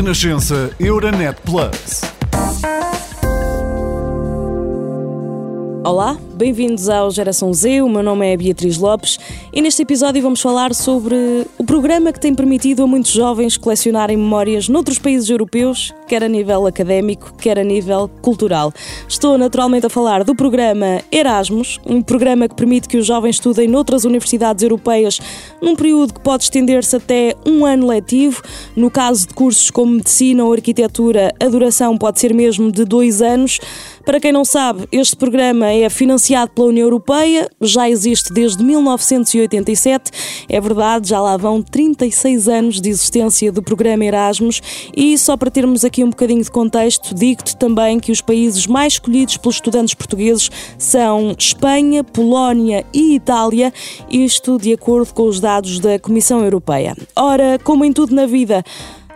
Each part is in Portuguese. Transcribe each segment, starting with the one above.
Renascença Euronet Plus. Olá, bem-vindos ao Geração Z. O meu nome é Beatriz Lopes e neste episódio vamos falar sobre o programa que tem permitido a muitos jovens colecionarem memórias noutros países europeus, quer a nível académico, quer a nível cultural. Estou naturalmente a falar do programa Erasmus, um programa que permite que os jovens estudem noutras universidades europeias num período que pode estender-se até um ano letivo. No caso de cursos como medicina ou arquitetura, a duração pode ser mesmo de dois anos. Para quem não sabe, este programa é financiado pela União Europeia, já existe desde 1987. É verdade, já lá vão 36 anos de existência do programa Erasmus. E só para termos aqui um bocadinho de contexto, digo-te também que os países mais escolhidos pelos estudantes portugueses são Espanha, Polónia e Itália, isto de acordo com os dados da Comissão Europeia. Ora, como em tudo na vida,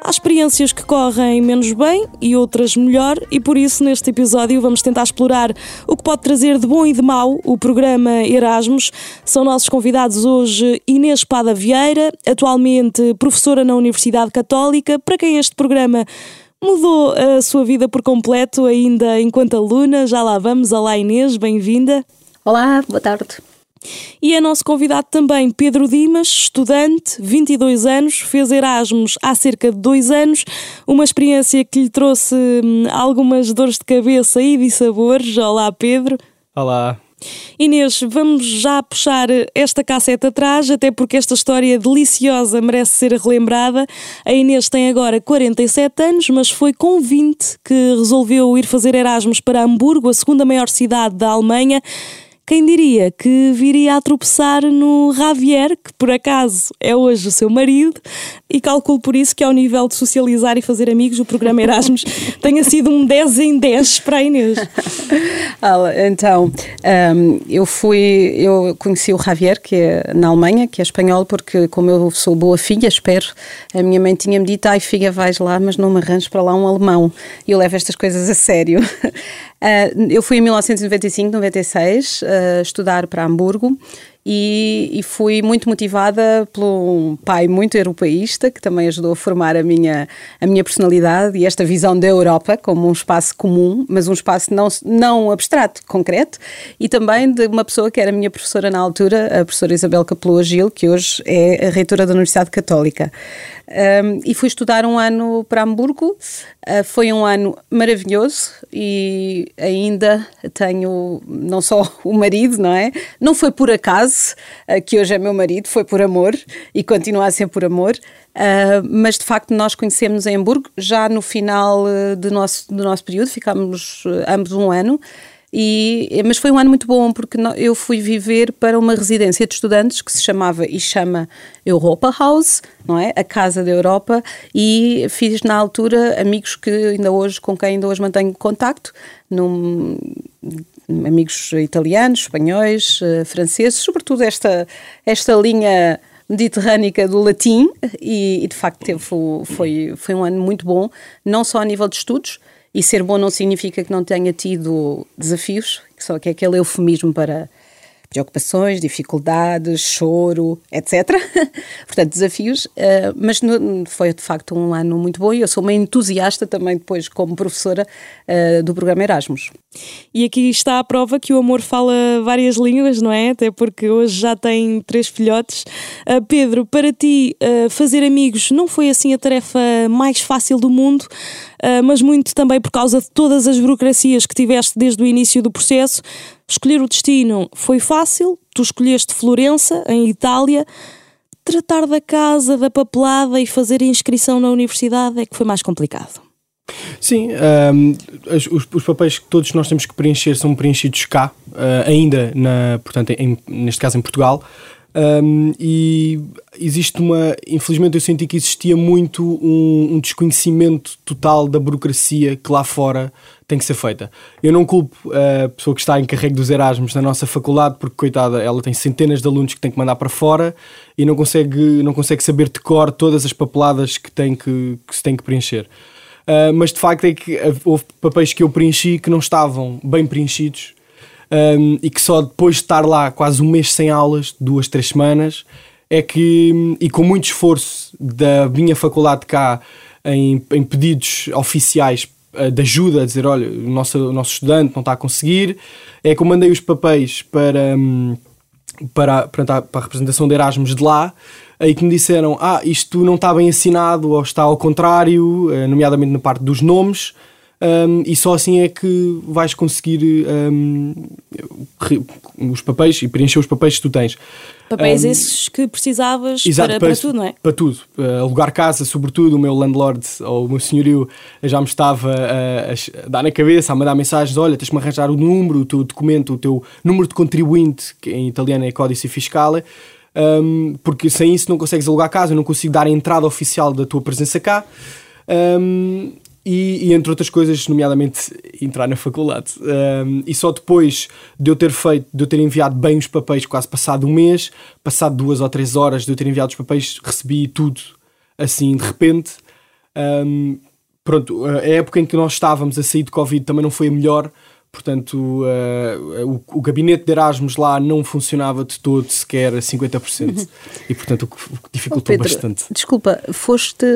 Há experiências que correm menos bem e outras melhor, e por isso neste episódio vamos tentar explorar o que pode trazer de bom e de mau o programa Erasmus. São nossos convidados hoje Inês Pada Vieira, atualmente professora na Universidade Católica, para quem este programa mudou a sua vida por completo, ainda enquanto aluna. Já lá vamos. Olá Inês, bem-vinda. Olá, boa tarde. E é nosso convidado também Pedro Dimas, estudante, 22 anos, fez Erasmus há cerca de dois anos, uma experiência que lhe trouxe hum, algumas dores de cabeça e de sabores. Olá, Pedro. Olá. Inês, vamos já puxar esta cassete atrás, até porque esta história deliciosa merece ser relembrada. A Inês tem agora 47 anos, mas foi com 20 que resolveu ir fazer Erasmus para Hamburgo, a segunda maior cidade da Alemanha. Quem diria que viria a tropeçar no Javier, que por acaso é hoje o seu marido, e calculo por isso que, ao nível de socializar e fazer amigos, o programa Erasmus tenha sido um 10 em 10 para a Inês. então, um, eu fui, eu conheci o Javier, que é na Alemanha, que é espanhol, porque, como eu sou boa filha, espero, a minha mãe tinha-me dito: ai, filha, vais lá, mas não me arranjes para lá um alemão. E eu levo estas coisas a sério. Uh, eu fui em 1995, 96, uh, estudar para Hamburgo e, e, fui muito motivada por um pai muito europeísta que também ajudou a formar a minha, a minha personalidade e esta visão da Europa como um espaço comum, mas um espaço não, não abstrato, concreto, e também de uma pessoa que era minha professora na altura, a professora Isabel Capelou Gil, que hoje é a reitora da Universidade Católica. Um, e fui estudar um ano para Hamburgo. Uh, foi um ano maravilhoso e ainda tenho não só o marido, não é? Não foi por acaso uh, que hoje é meu marido, foi por amor e continua a ser por amor. Uh, mas de facto nós conhecemos em Hamburgo já no final do, nosso, do nosso período, ficámos ambos um ano. E, mas foi um ano muito bom porque eu fui viver para uma residência de estudantes que se chamava e chama Europa House, não é? A Casa da Europa, e fiz na altura amigos que ainda hoje, com quem ainda hoje mantenho contacto, num, amigos italianos, espanhóis, eh, franceses, sobretudo esta, esta linha mediterrânica do latim e, e de facto teve, foi, foi um ano muito bom, não só a nível de estudos, e ser bom não significa que não tenha tido desafios, só que é aquele eufemismo para preocupações, dificuldades, choro, etc. Portanto, desafios, uh, mas foi de facto um ano muito bom e eu sou uma entusiasta também depois como professora uh, do programa Erasmus. E aqui está a prova que o amor fala várias línguas, não é? Até porque hoje já tem três filhotes. Uh, Pedro, para ti, fazer amigos não foi assim a tarefa mais fácil do mundo, mas muito também por causa de todas as burocracias que tiveste desde o início do processo. Escolher o destino foi fácil, tu escolheste Florença, em Itália. Tratar da casa, da papelada e fazer a inscrição na universidade é que foi mais complicado. Sim, um, os, os, papéis que todos nós temos que preencher são preenchidos cá, uh, ainda, na, portanto, em, neste caso em Portugal. Um, e existe uma. Infelizmente, eu senti que existia muito um, um, desconhecimento total da burocracia que lá fora tem que ser feita. Eu não culpo a pessoa que está em carrego dos Erasmus na nossa faculdade, porque, coitada, ela tem centenas de alunos que tem que mandar para fora e não consegue, não consegue saber de cor todas as papeladas que, tem que, que se tem que preencher. Uh, mas de facto é que houve papéis que eu preenchi que não estavam bem preenchidos um, e que só depois de estar lá quase um mês sem aulas, duas, três semanas, é que, e com muito esforço da minha faculdade cá, em, em pedidos oficiais uh, de ajuda, a dizer: olha, o nosso, o nosso estudante não está a conseguir. É que eu mandei os papéis para, um, para, para a representação de Erasmus de lá aí que me disseram: Ah, isto não está bem assinado ou está ao contrário, eh, nomeadamente na parte dos nomes. Um, e só assim é que vais conseguir um, os papéis e preencher os papéis que tu tens. Papéis um, esses que precisavas exato, para, para, tudo, não é? Para tudo. Uh, alugar casa, sobretudo, o meu landlord ou o meu senhorio já me estava a, a, dar na cabeça, a mandar mensagens: olha, tens-me arranjar o número, o teu documento, o teu número de contribuinte, que em italiano é Códice Fiscale um, porque sem isso não consegues alugar casa, não consigo dar a entrada oficial da tua presença cá. Um, e, e, entre outras coisas, nomeadamente entrar na faculdade. Um, e só depois de eu ter feito, de eu ter enviado bem os papéis, quase passado um mês, passado duas ou três horas de eu ter enviado os papéis, recebi tudo assim de repente. Um, pronto, a época em que nós estávamos a sair de Covid também não foi a melhor, Portanto, uh, o, o, gabinete de Erasmus lá não funcionava de todo, sequer a 50%. Uhum. E, portanto, o que, o que dificultou oh, Pedro, bastante. Desculpa, foste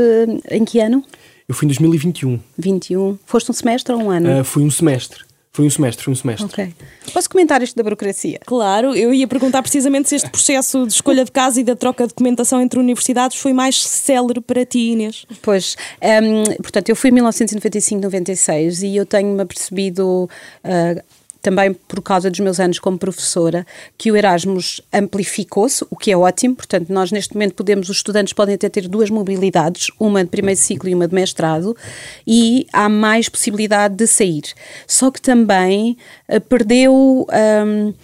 em que ano? Eu fui em 2021. 21. Foste um semestre ou um ano? Uh, fui um semestre. Foi um semestre, foi um semestre. Ok. Posso comentar isto da burocracia? Claro, eu ia perguntar precisamente se este processo de escolha de casa e da troca de documentação entre universidades foi mais célere para ti, Inês. Pois, um, portanto, eu fui em 1995-96 e eu tenho-me apercebido. Uh, também por causa dos meus anos como professora, que o Erasmus amplificou-se, o que é ótimo. Portanto, nós neste momento podemos, os estudantes podem até ter duas mobilidades, uma de primeiro ciclo e uma de mestrado, e há mais possibilidade de sair. Só que também uh, perdeu. Um,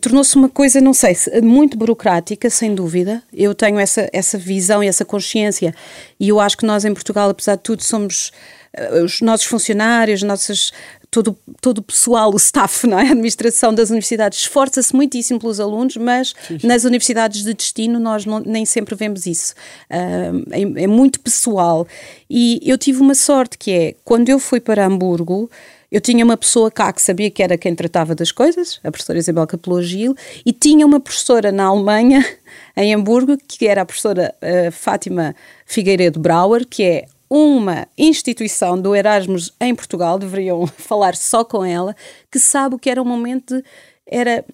tornou-se uma coisa, não sei, muito burocrática, sem dúvida. Eu tenho essa, essa visão e essa consciência, e eu acho que nós em Portugal, apesar de tudo, somos eh, os nossos funcionários, nossas, todo, todo o pessoal, o staff, não é? a administração das universidades esforça-se muitíssimo pelos alunos, mas sim, sim. nas universidades de destino nós não, nem sempre vemos isso. Uh, é, é, muito pessoal. E eu tive uma sorte que é, quando eu fui para Hamburgo, eu tinha uma pessoa cá que sabia que era quem tratava das coisas, a professora Isabel Capelogil, e tinha uma professora na Alemanha, em Hamburgo, que era a professora uh, Fátima Figueiredo Brauer, que é uma instituição do Erasmus em Portugal, deveriam falar só com ela, que sabe o que era o momento de, era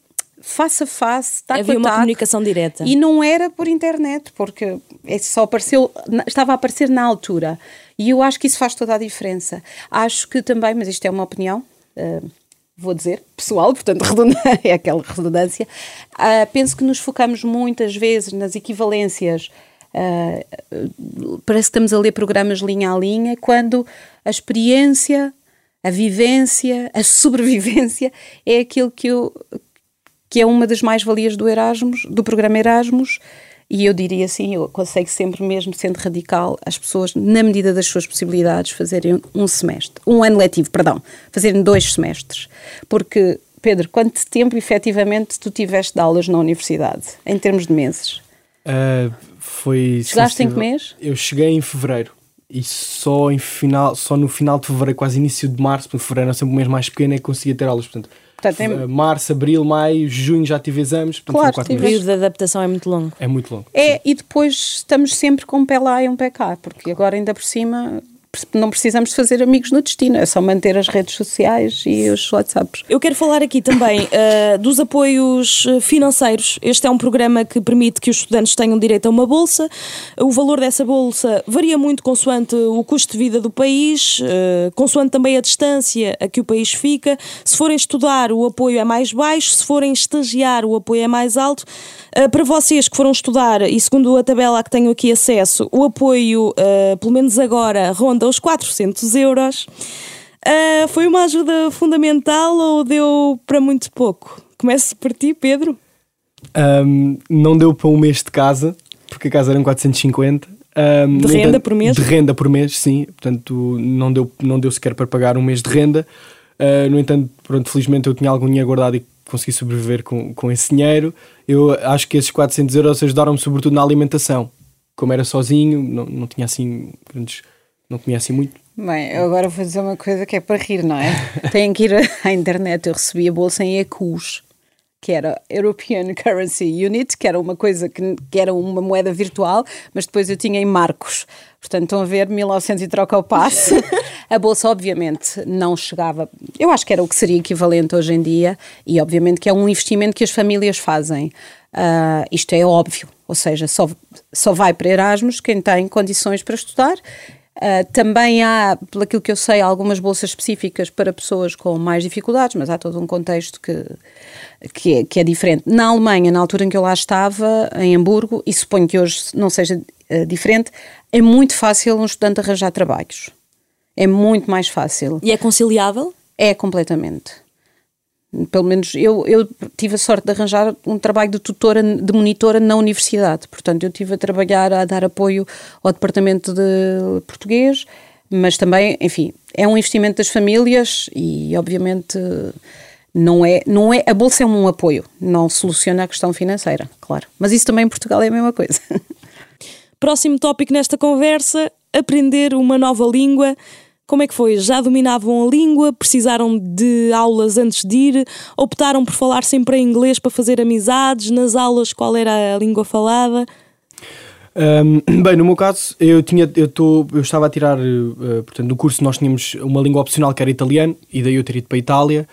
face a face, taco Havia a uma comunicação direta. E não era por internet, porque é só apareceu, estava a aparecer na altura. E eu acho que isso faz toda a diferença. Acho que também, mas isto é uma opinião, uh, vou dizer, pessoal, portanto é aquela redundância, uh, penso que nos focamos muitas vezes nas equivalências Uh, parece que estamos a ler programas linha a linha, quando a experiência, a vivência, a sobrevivência é aquilo que, eu, que é uma das mais-valias do Erasmus, do programa Erasmus. E eu diria assim, eu consigo sempre mesmo, sendo radical, as pessoas, na medida das suas possibilidades, fazerem um semestre, um ano letivo, perdão, fazerem dois semestres. Porque, Pedro, quanto tempo efetivamente tu tiveste de aulas na universidade, em termos de meses? Uh, foi. Chegaste em que mês? Eu cheguei em fevereiro. E só, em final, só no final de fevereiro, quase início de março, porque fevereiro é sempre um mês mais pequeno, é que conseguia ter aulas. Portanto, portanto é... Março, abril, maio, junho já tive exames. Portanto, claro, o período de adaptação é muito longo. É muito longo. É, sim. e depois estamos sempre com um pé lá e um pé cá, porque agora ainda por cima não precisamos fazer amigos no destino, é só manter as redes sociais e os WhatsApps. Eu quero falar aqui também uh, dos apoios eh, financeiros. Este é um programa que permite que os estudantes tenham direito a uma bolsa. O valor dessa bolsa varia muito consoante o custo de vida do país, uh, consoante também a distância a que o país fica. Se forem estudar, o apoio é mais baixo, se forem estagiar, o apoio é mais alto. Uh, para vocês que foram estudar, e segundo a tabela a que tenho aqui acesso, o apoio, pelo menos agora, ronda ronda os 400 euros. Uh, foi uma ajuda fundamental ou deu para muito pouco? Começo por ti, Pedro. Um, não deu para um mês de casa, porque a casa eram 450. Um, de renda entanto, por mês? De renda por mês, sim. Portanto, não deu, não deu sequer para pagar um mês de renda. Uh, no entanto, pronto, felizmente eu tinha algum dinheiro guardado e consegui sobreviver com, com esse dinheiro. Eu acho que esses 400 euros ajudaram-me sobretudo na alimentação. Como era sozinho, não, não tinha assim grandes não conhecem muito. Bem, eu agora vou dizer uma coisa que é para rir, não é? Têm que ir à internet. Eu recebi a bolsa em ECUs. que era European Currency Unit, que era uma coisa que, que, era uma moeda virtual, mas depois eu tinha em marcos. Portanto, estão a ver, 1900 e troca o passe. a bolsa, obviamente, não chegava. Eu acho que era o que seria equivalente hoje em dia, e obviamente que é um investimento que as famílias fazem. Uh, isto é óbvio, ou seja, só, só vai para Erasmus quem tem condições para estudar Uh, também há, pelo que eu sei, algumas bolsas específicas para pessoas com mais dificuldades, mas há todo um contexto que, que, é, que é diferente. Na Alemanha, na altura em que eu lá estava, em Hamburgo, e suponho que hoje não seja uh, diferente, é muito fácil um estudante arranjar trabalhos. É muito mais fácil. E é conciliável? É completamente. Pelo menos eu, eu tive a sorte de arranjar um trabalho de tutora, de monitora na universidade. Portanto, eu tive a trabalhar, a dar apoio ao departamento de português, mas também, enfim, é um investimento das famílias e, obviamente, não é, não é a bolsa é um apoio, não soluciona a questão financeira, claro. Mas isso também em Portugal é a mesma coisa. Próximo tópico nesta conversa: aprender uma nova língua. Como é que foi? Já dominavam a língua? Precisaram de aulas antes de ir? Optaram por falar sempre em inglês para fazer amizades? Nas aulas, qual era a língua falada? Um, bem, no meu caso, eu, tinha, eu, tô, eu estava a tirar, uh, portanto, no curso nós tínhamos uma língua opcional que era italiano, e daí eu ter ido para a Itália.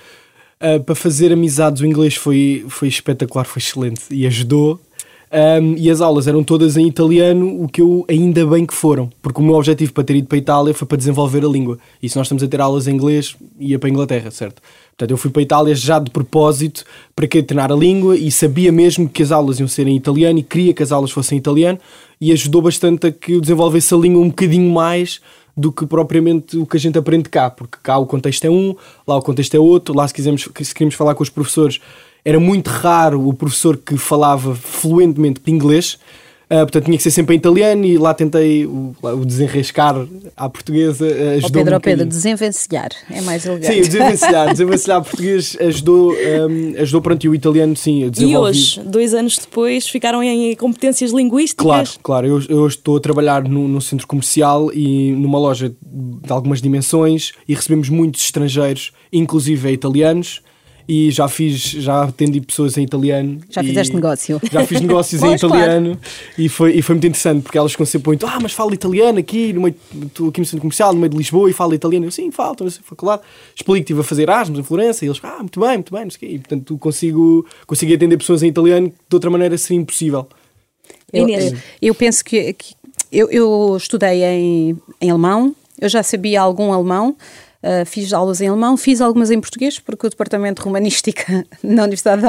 Uh, para fazer amizades, o inglês foi, foi espetacular, foi excelente e ajudou. Um, e as aulas eram todas em italiano, o que eu ainda bem que foram, porque o meu objetivo para ter ido para a Itália foi para desenvolver a língua. E se nós estamos a ter aulas em inglês, ia para a Inglaterra, certo? Portanto, eu fui para a Itália já de propósito para que treinar a língua e sabia mesmo que as aulas iam ser em italiano e queria que as aulas fossem em italiano e ajudou bastante a que eu desenvolvesse a língua um bocadinho mais do que propriamente o que a gente aprende cá, porque cá o contexto é um, lá o contexto é outro, lá se, quisermos, se queremos falar com os professores era muito raro o professor que falava fluentemente de inglês. Uh, portanto, tinha que ser sempre em italiano e lá tentei o, o desenrascar à portuguesa. Uh, ajudou oh Pedro, um oh Pedro, desenvencilhar é mais elegante. Sim, desenvencilhar, desenvencilhar português ajudou, um, ajudou pronto, e o italiano sim. E hoje, dois anos depois, ficaram em competências linguísticas? Claro, claro. Eu, eu estou a trabalhar no centro comercial e numa loja de algumas dimensões e recebemos muitos estrangeiros, inclusive italianos e já fiz, já atendi pessoas em italiano. Já fizeste negócio. Já fiz negócios em italiano claro. e, foi, e foi muito interessante porque elas ficam sempre muito, ah, mas fala italiano aqui, no meio, aqui no centro comercial, no meio de Lisboa e fala italiano. Eu, sim, falo, estou na faculdade. Explico que estive a fazer Erasmus em Florença e eles, ah, muito bem, muito bem, não sei o quê. E portanto consigo, consigo atender pessoas em italiano que de outra maneira seria impossível. Eu, eu penso que, que eu, eu estudei em, em alemão, eu já sabia algum alemão, Uh, fiz aulas em alemão, fiz algumas em português, porque o departamento de romanística na Universidade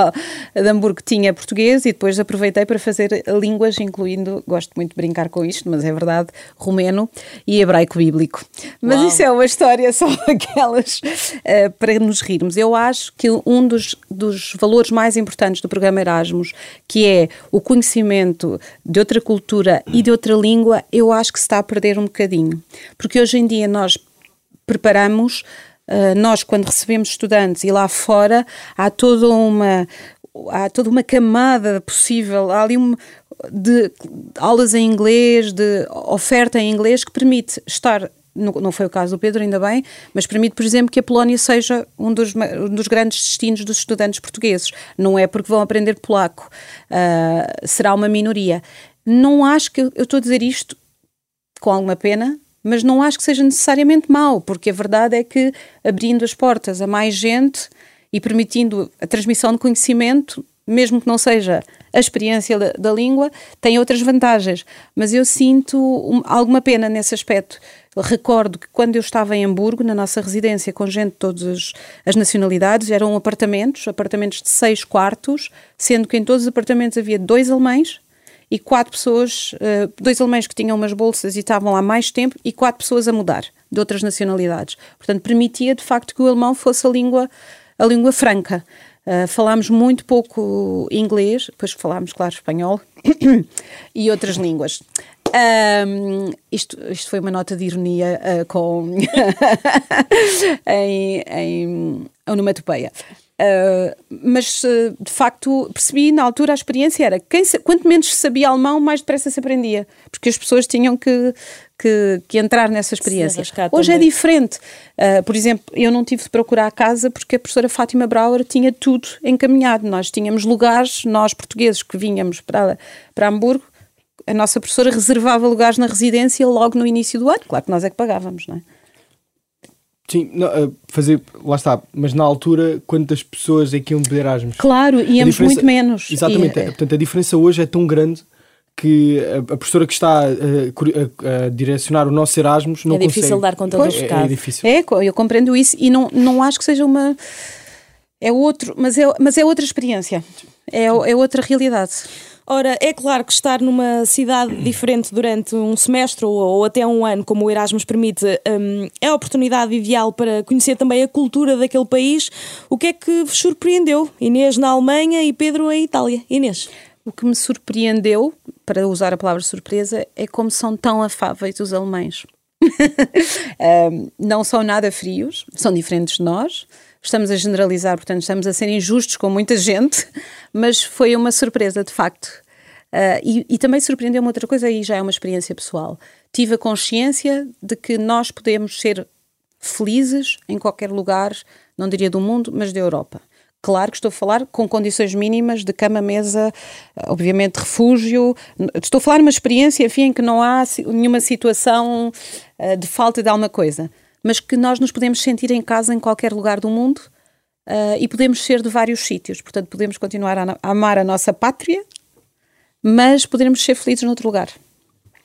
de Hamburgo tinha português e depois aproveitei para fazer línguas, incluindo, gosto muito de brincar com isto, mas é verdade, romeno e hebraico bíblico. Mas Uau. isso é uma história só aquelas uh, para nos rirmos. Eu acho que um dos, dos valores mais importantes do programa Erasmus, que é o conhecimento de outra cultura e de outra língua, eu acho que se está a perder um bocadinho. Porque hoje em dia nós preparamos, uh, nós quando recebemos estudantes e lá fora há toda uma há toda uma camada possível, há ali uma, de aulas em inglês, de oferta em inglês que permite estar não foi o caso do Pedro, ainda bem, mas permite, por exemplo, que a Polónia seja um dos, um dos grandes destinos dos estudantes portugueses. Não é porque vão aprender polaco, uh, será uma minoria. Não acho que eu estou a dizer isto com alguma pena, mas não acho que seja necessariamente mau, porque a verdade é que abrindo as portas a mais gente e permitindo a transmissão de conhecimento, mesmo que não seja a experiência da, da língua, tem outras vantagens. Mas eu sinto um, alguma pena nesse aspecto. Recordo que quando eu estava em Hamburgo, na nossa residência, com gente de todas as nacionalidades, eram apartamentos, apartamentos de seis quartos, sendo que em todos os apartamentos havia dois alemães e quatro pessoas, uh, dois alemães que tinham umas bolsas e estavam lá mais tempo e quatro pessoas a mudar de outras nacionalidades. Portanto, permitia de facto que o alemão fosse a língua, a língua franca. Uh, falámos muito pouco inglês, depois falámos, claro, espanhol e outras línguas. Um, isto, isto foi uma nota de ironia uh, com em, em onomatopeia. Uh, mas uh, de facto percebi na altura a experiência era quem, quanto menos se sabia alemão, mais depressa se aprendia, porque as pessoas tinham que, que, que entrar nessa experiência. Hoje é também. é diferente. Uh, por exemplo, eu não tive de procurar a casa porque a professora Fátima Brauer tinha tudo encaminhado. Nós tínhamos lugares, nós portugueses que vinhamos para, para Hamburgo, a nossa professora reservava lugares na residência logo no início do ano. Claro que nós é que pagávamos, não é? Sim, não, eh, fazer, lá está, mas na altura, quantas pessoas é que iam beber Erasmus? Claro, íamos muito menos. Exatamente, e, portanto a diferença hoje é tão grande que a, a professora que está a, a, a, direcionar o nosso Erasmus não É difícil consegue. dar conta pois, do recado. É, é difícil. É, eu compreendo isso e não, não acho que seja uma... É outro, mas é, mas é outra experiência, é, é outra realidade. Ora, é claro que estar numa cidade diferente durante um semestre ou, até um ano, como o Erasmus permite, um, é a oportunidade ideal para conhecer também a cultura daquele país. O que é que vos surpreendeu? Inês na Alemanha e Pedro em Itália. Inês? O que me surpreendeu, para usar a palavra surpresa, é como são tão afáveis os alemães. um, não são nada frios, são diferentes de nós estamos a generalizar, portanto, estamos a ser injustos com muita gente, mas foi uma surpresa, de facto. Uh, e, e, também surpreendeu-me outra coisa, e já é uma experiência pessoal. Tive a consciência de que nós podemos ser felizes em qualquer lugar, não diria do mundo, mas da Europa. Claro que estou a falar com condições mínimas de cama, mesa, obviamente refúgio. Estou a falar uma experiência, enfim, em que não há nenhuma situação uh, de falta de alguma coisa mas que nós nos podemos sentir em casa em qualquer lugar do mundo uh, e podemos ser de vários sítios. Portanto, podemos continuar a, a amar a nossa pátria, mas podemos ser felizes noutro lugar.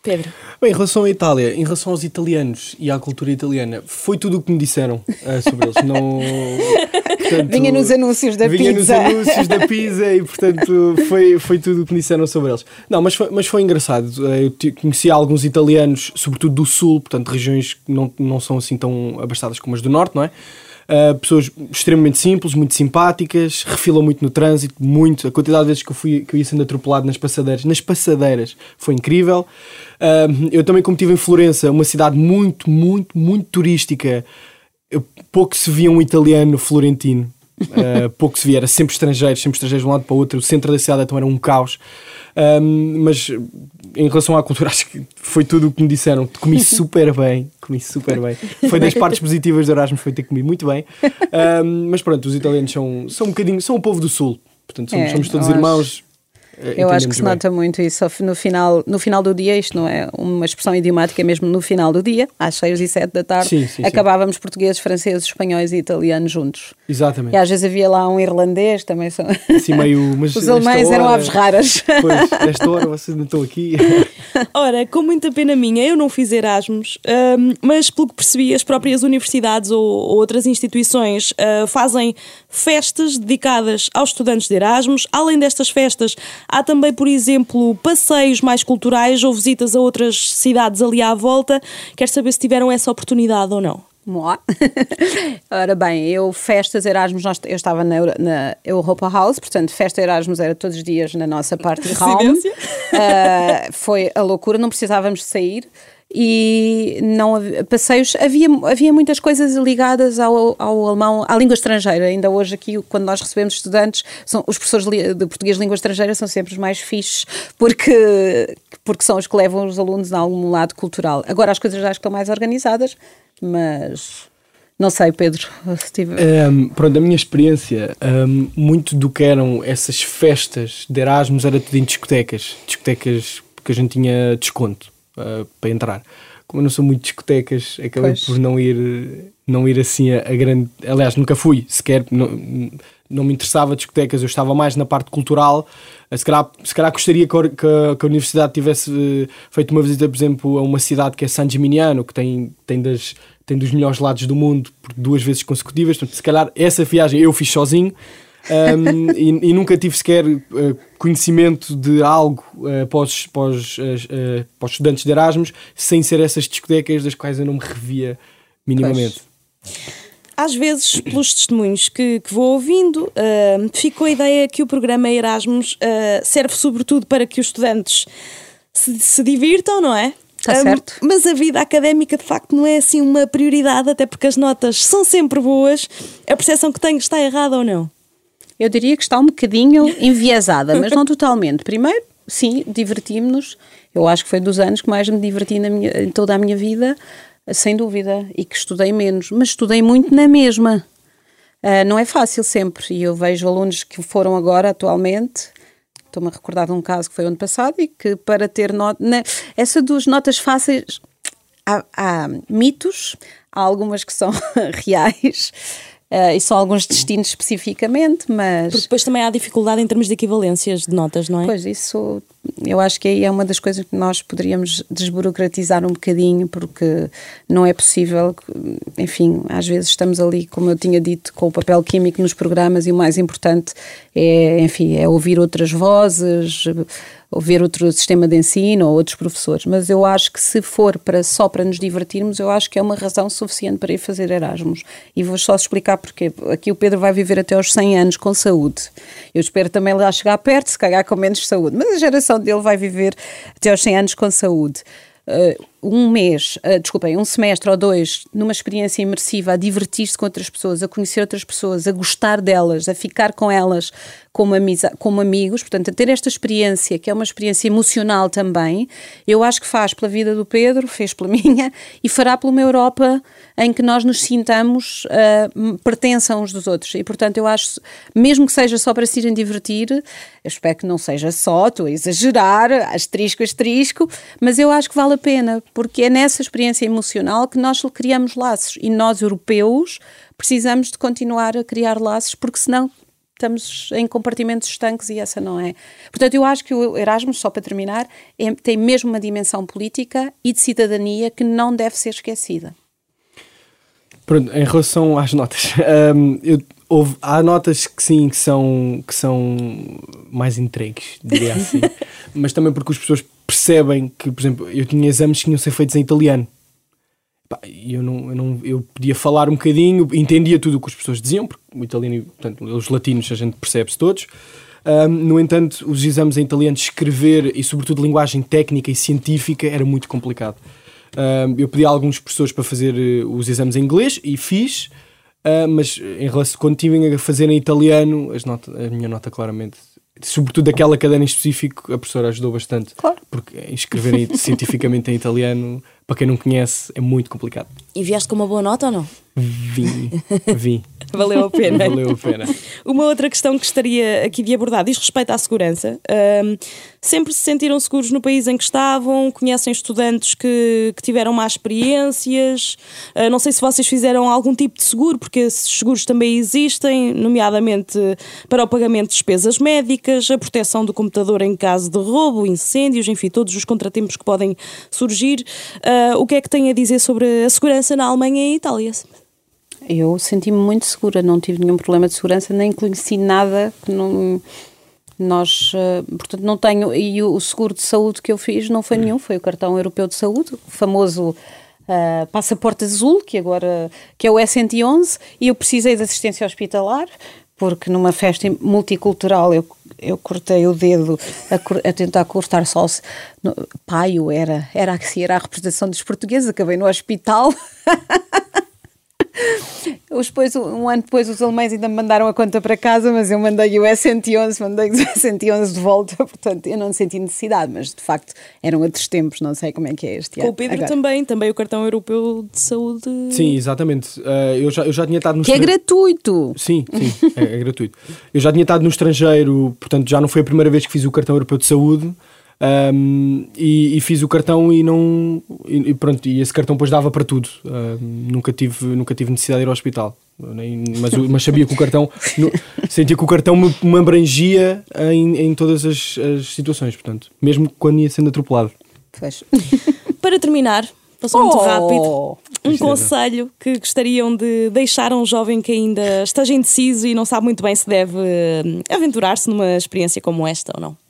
Pedro. Bem, em relação à Itália, em relação aos italianos e à cultura italiana, foi tudo o que me disseram uh, sobre eles. Não, portanto, vinha nos anúncios da vinha pizza. Vinha nos anúncios da pizza e, portanto, foi, foi tudo o que me disseram sobre eles. Não, mas foi, mas foi engraçado. Eh, eu conheci alguns italianos, sobretudo do sul, portanto, regiões que não, não são assim tão abastadas como as do norte, não é? Uh, pessoas extremamente simples, muito simpáticas, refilam muito no trânsito, muito. A quantidade de vezes que eu, fui, que eu ia sendo atropelado nas passadeiras, nas passadeiras, foi incrível. Uh, eu também, como estive em Florença, uma cidade muito, muito, muito turística, pouco se via um italiano florentino. Uh, pouco se via, era sempre estrangeiros, sempre estrangeiros de um lado para o outro. O centro da cidade então era um caos. Um, mas em relação à cultura, acho que foi tudo o que me disseram. Comi super bem, comi super bem. Foi das partes positivas do Erasmus, foi ter comido muito bem. Um, mas pronto, os italianos são, são um bocadinho, são o povo do Sul. Portanto, somos, é, somos todos irmãos. Eh, Eu acho que se bem. nota muito isso no final, no final do dia, isto não é uma expressão idiomática mesmo no final do dia, às 6 e 7 da tarde, sim, sim, acabávamos sim. portugueses, franceses, espanhóis e italianos juntos. Exatamente. E às vezes havia lá um irlandês também. São... Assim, meio, mas Os alemães hora, eram aves raras. Pois, esta hora vocês não estão aqui. Ora, com muita pena minha, eu não fiz Erasmus, um, mas pelo que percebi, as próprias universidades ou, ou outras instituições uh, fazem festas dedicadas aos estudantes de Erasmus. Além destas festas, há também, por exemplo, passeios mais culturais ou visitas a outras cidades ali à volta. Quero saber se tiveram essa oportunidade ou não. Ora bem, eu festas Erasmus, nós, eu estava na, na Europa House, portanto, festa Erasmus era todos os dias na nossa parte de home. Uh, foi a loucura, não precisávamos sair e não havia, passeios havia havia muitas coisas ligadas ao, ao alemão à língua estrangeira ainda hoje aqui quando nós recebemos estudantes são os professores de português língua estrangeira são sempre os mais fixes porque porque são os que levam os alunos a algum lado cultural agora as coisas já estão mais organizadas mas não sei, Pedro. Um, pronto, a minha experiência, um, muito do que eram essas festas de Erasmus era tudo em discotecas. Discotecas que a gente tinha desconto uh, para entrar. Como eu não sou muito discotecas, acabei pois. por não ir, não ir assim a, a, grande. Aliás, nunca fui sequer. Não, não me interessava discotecas, eu estava mais na parte cultural. Eh, se calhar, se calhar gostaria que a, que a, universidade tivesse eh, feito uma visita, por exemplo, a uma cidade que é San Gimignano, que tem, tem, das, tem dos melhores lados do mundo por duas vezes consecutivas. Portanto, se calhar essa viagem eu fiz sozinho. Um, e, e, nunca tive sequer uh, conhecimento de algo uh, para, os, para, os, uh, para, os, estudantes de Erasmus sem ser essas discotecas das quais eu não me revia minimamente. Pois às vezes, pelos testemunhos que, que vou ouvindo, uh, ficou a ideia que o programa Erasmus uh, serve sobretudo para que os estudantes se, se divirtam, não é? Está um, certo. Mas a vida académica de facto não é assim uma prioridade, até porque as notas são sempre boas. A percepção que tenho está errada ou não? Eu diria que está um bocadinho enviesada, mas não totalmente. Primeiro, sim, divertimos-nos. Eu acho que foi dos anos que mais me diverti minha, em toda a minha vida, sem dúvida, e que estudei menos, mas estudei muito na mesma. Uh, não é fácil sempre, e eu vejo alunos que foram agora, atualmente, estou-me a recordar de um caso que foi ano passado, e que para ter nota. Essa dos notas fáceis, há, há mitos, há algumas que são reais. Uh, e são alguns destinos especificamente, mas. Porque depois também há dificuldade em termos de equivalências de notas, não é? Pois, isso eu acho que aí é uma das coisas que nós poderíamos desburocratizar um bocadinho, porque não é possível, enfim, às vezes estamos ali, como eu tinha dito, com o papel químico nos programas e o mais importante é, enfim, é ouvir outras vozes, ou ver outro sistema de ensino ou outros professores, mas eu acho que se for para só para nos divertirmos, eu acho que é uma razão suficiente para ir fazer Erasmus. E vou só explicar porque aqui o Pedro vai viver até aos 100 anos com saúde. Eu espero também lá chegar perto, se calhar com menos saúde, mas a geração dele vai viver até aos 100 anos com saúde. Uh, um mês, uh, desculpem, um semestre ou dois numa experiência imersiva, a divertir-se com outras pessoas, a conhecer outras pessoas, a gostar delas, a ficar com elas como, como amigos, portanto, a ter esta experiência, que é uma experiência emocional também, eu acho que faz pela vida do Pedro, fez pela minha, e fará pela uma Europa em que nós nos sintamos uh, pertençam uns dos outros. E, portanto, eu acho, mesmo que seja só para se irem divertir, eu espero que não seja só, estou a exagerar, asterisco, asterisco, mas eu acho que vale a pena, porque é nessa experiência emocional que nós criamos laços. E nós, europeus, precisamos de continuar a criar laços, porque senão estamos em compartimentos estanques e essa não é. Portanto, eu acho que o Erasmus, só para terminar, é, tem mesmo uma dimensão política e de cidadania que não deve ser esquecida. Pronto, em relação às notas, um, eu, houve, há notas que sim, que são, que são mais entregues, diria assim, mas também porque as pessoas percebem que, por exemplo, eu tinha exames que tinham ser feitos em italiano. Eu, não, eu, não, eu podia falar um bocadinho, entendia tudo o que as pessoas diziam, porque o italiano, portanto, os latinos a gente percebe-se todos. Um, no entanto, os exames em italiano, escrever e, sobretudo, linguagem técnica e científica era muito complicado. Um, eu pedi a alguns professores para fazer uh, os exames em inglês e fiz, uh, mas em relação, quando tive a fazer em italiano, as a minha nota claramente sobretudo aquela cadeira em específico, a professora ajudou bastante. Claro. Porque escrever cientificamente em italiano, para quem não conhece, é muito complicado. E vieste com uma boa nota ou não? Vim, vim. Valeu a pena. Valeu a pena. Uma outra questão que gostaria aqui de abordar diz respeito à segurança. Um, sempre se sentiram seguros no país em que estavam? Conhecem estudantes que, que tiveram más experiências? Uh, não sei se vocês fizeram algum tipo de seguro, porque esses seguros também existem, nomeadamente para o pagamento de despesas médicas, a proteção do computador em caso de roubo, incêndios, enfim, todos os contratempos que podem surgir. Uh, o que é que tem a dizer sobre a segurança na Alemanha e Itália? Eu senti-me muito segura, não tive nenhum problema de segurança, nem conheci nada que não. Nós, eh, portanto, não tenho. E o seguro de saúde que eu fiz não foi nenhum, foi o cartão europeu de saúde, o famoso uh, passaporte azul, que agora que é o S111, e eu precisei de assistência hospitalar, porque numa festa multicultural eu, eu cortei o dedo a, a tentar cortar só. Paio era, era, era a representação dos portugueses, acabei no hospital. Depois, um ano depois os alemães ainda me mandaram a conta para casa, mas eu mandei o S111, mandei o S111 de volta, portanto eu não senti necessidade, mas de facto eram outros tempos, não sei como é que é este ano. Com o Pedro Agora. também, também o cartão europeu de saúde. Sim, exatamente. Uh, eu, já, eu já tinha estado no Que é gratuito! Sim, sim, é, é gratuito. Eu já tinha estado no estrangeiro, portanto já não foi a primeira vez que fiz o cartão europeu de saúde. Um, e, e, fiz o cartão e não e, pronto e esse cartão depois dava para tudo. Um, nunca tive nunca tive necessidade de ir ao hospital. Nem, mas, mas sabia que o cartão no, sentia que o cartão me, me abrangia em, em todas as, as, situações portanto mesmo quando ia sendo atropelado. Para terminar passou oh, muito rápido um conselho que gostariam de deixar a um jovem que ainda esteja indeciso e não sabe muito bem se deve hum, aventurar-se numa experiência como esta ou não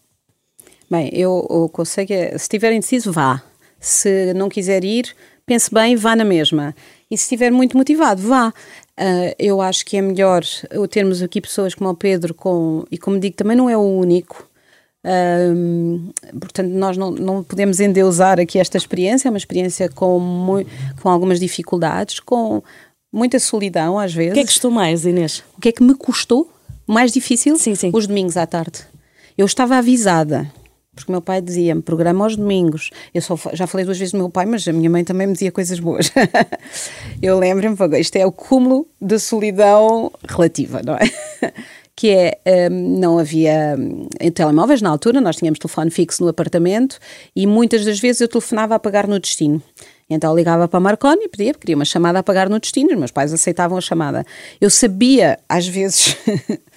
Bem, eu o conselho é, se estiver indeciso, vá. Se não quiser ir, pense bem, vá na mesma. E se estiver muito motivado, vá. Uh, eu acho que é melhor termos aqui pessoas como o Pedro, com, e como digo, também não é o único. Uh, portanto, nós não, não podemos endeusar aqui esta experiência, é uma experiência com, com algumas dificuldades, com muita solidão às vezes. O que é que custou mais, Inês? O que é que me custou? mais difícil, Sim, sim. os domingos à tarde. Eu estava avisada, porque meu pai dizia-me, programa aos domingos. Eu só, já falei duas vezes do meu pai, mas a minha mãe também me dizia coisas boas. eu lembro-me, isto é o cúmulo da solidão relativa, não é? que é, hum, não havia hum, telemóveis na altura, nós tínhamos telefone fixo no apartamento e muitas das vezes eu telefonava a pagar no destino. Então ligava para a Marconi e pedia, queria uma chamada a pagar no destino, os meus pais aceitavam a chamada. Eu sabia, às vezes,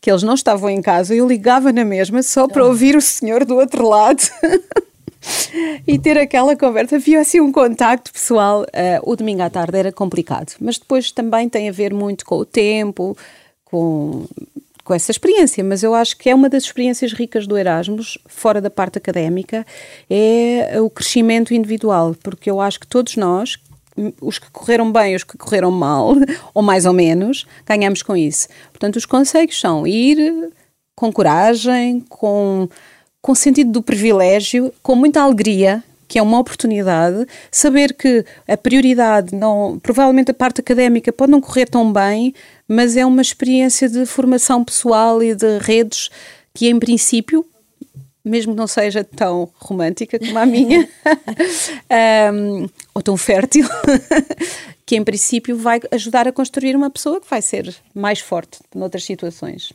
que eles não estavam em casa, eu ligava na mesma só para ouvir o senhor do outro lado. e ter aquela conversa. Havia assim um contacto pessoal. eh, o domingo à tarde era complicado, mas depois também tem a ver muito com o tempo, com, com essa experiência. Mas eu acho que é uma das experiências ricas do Erasmus, fora da parte académica, é o crescimento individual, porque eu acho que todos nós. Os que correram bem, os que correram mal, ou mais ou menos, ganhamos com isso. Portanto, os conselhos são ir com coragem, com, com sentido do privilégio, com muita alegria, que é uma oportunidade, saber que a prioridade, não, provavelmente a parte académica pode não correr tão bem, mas é uma experiência de formação pessoal e de redes que, em princípio, mesmo que não seja tão romântica como a minha, ahm, ou tão fértil, que em princípio vai ajudar a construir uma pessoa que vai ser mais forte noutras situações.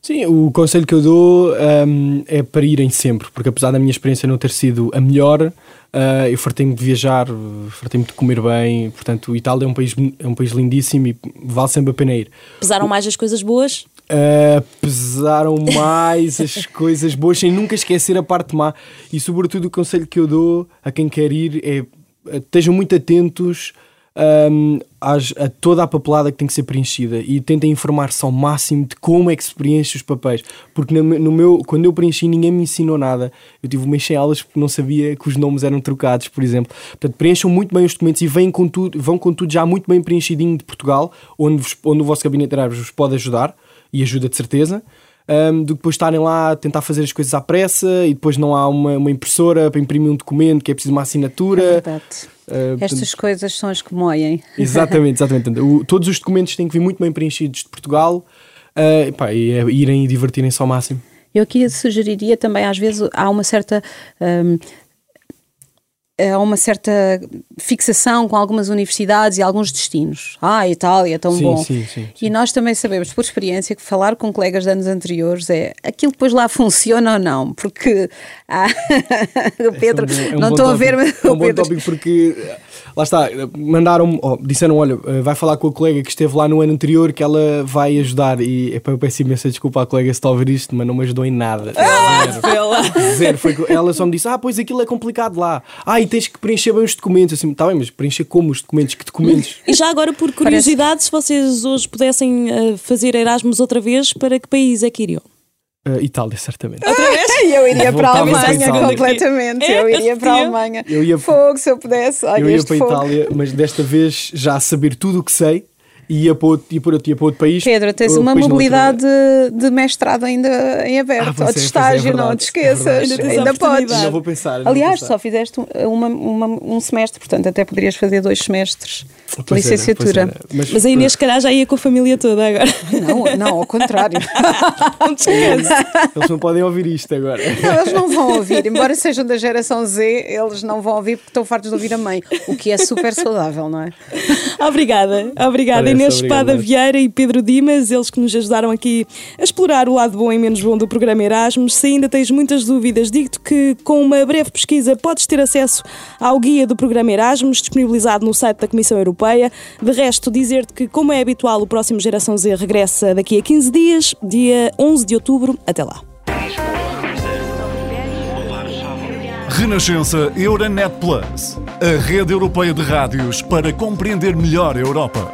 Sim, o conselho que eu dou hum, é para irem sempre, porque apesar da minha experiência não ter sido a melhor, ah, eu fartei-me de viajar, fartei-me de comer bem, portanto, Itália é um país, é um país lindíssimo e vale sempre a pena ir. Pesaram mais as coisas boas? Uh, pesaram mais as coisas boas sem nunca esquecer a parte má. E sobretudo o conselho que eu dou a quem quer ir é uh, estejam muito atentos um, às- a toda a papelada que tem que ser preenchida. E tentem informar-se ao máximo de como é que se preenche os papéis. Porque no, no meu, quando eu preenchi ninguém me ensinou nada. Eu tive umas sem aulas porque não sabia que os nomes eram trocados por exemplo. Portanto preencham muito bem os documentos e vêm com tudo, vão com tudo já muito bem preenchidinho de Portugal onde, vos- onde o vosso gabinete de vos pode ajudar e ajuda de certeza, um, do que depois estarem lá a tentar fazer as coisas à pressa e depois não há uma, uma impressora para imprimir um documento que é preciso uma assinatura. É verdade. Uh, Estas coisas são as que moem. Exatamente, exatamente. Portanto, o- todos os documentos têm que vir muito bem preenchidos de Portugal uh, e, pá, e é irem e divertirem-se ao máximo. Eu aqui sugeriria também, às vezes, há uma certa. hum, há uma certa fixação com algumas universidades e alguns destinos. Ah, a Itália é tão Sim, bom. sim, sim, E nós também sabemos, por experiência, que falar com colegas de anos anteriores é aquilo depois lá funciona ou não, porque ah, o Pedro, É um bom- é um não bom estou a ver, mas É um o bom Pedro tópico porque lá está, mandaram oh, disseram: olha, eh, vai falar com a colega que esteve lá no ano anterior que ela vai ajudar. E epá, eu peço imensa desculpa à colega se está a ouvir isto, mas não me ajudou em nada. Zero. Zero. Foi, ela só me disse: Ah, pois aquilo é complicado lá. Ah, e tens que preencher bem os documentos. Assim, está bem, mas preencher como os documentos? Que documentos? E já agora, por curiosidade, se vocês hoje pudessem eh, fazer Erasmus outra vez, para que país é que iriam? Ah, Itália, certamente. eu iria para a Voltava para a Alemanha completamente. É, Eu iria para a eu- Alemanha. Eu ia- Fogo, se eu pudesse. Olha, eu ia para a. Itália, mas desta vez já a saber tudo o que sei ia para outro, ia para outro, ia para outro país. Pedro, tens uma não mobilidade de mestrado ainda em aberto, Ah, ou de é, pois é, é estágio, não verdade, te é esqueças, verdade. Ainda podes. Ainda vou pensar. ainda vou Aliás, pensar. só fizeste uma, uma- um semestre, portanto até poderias fazer dois semestres de Pois licenciatura. era. Mas, Mas a Inês, se calhar, já ia com a família toda agora. Não, não, ao contrário. Não te esqueças. Eles não podem ouvir isto agora. Não, eles não vão ouvir, embora sejam da geração Z, eles não vão ouvir porque estão fartos de ouvir a mãe, o que é super saudável, não é? Obrigada, obrigada Parece, Inês Espada. Vieira e Pedro Dimas, eles que nos ajudaram aqui a explorar o lado bom e menos bom do programa Erasmus. Se ainda tens muitas dúvidas, digo-te que com uma breve pesquisa podes ter acesso ao guia do programa Erasmus, disponibilizado no site da Comissão Europeia. De resto, dizer-te que, como é habitual, o próximo Geração Z regressa daqui a 15 dias, dia 11 de outubro. Até lá. Renascença Euronet Plus, a rede europeia de rádios para compreender melhor a Europa.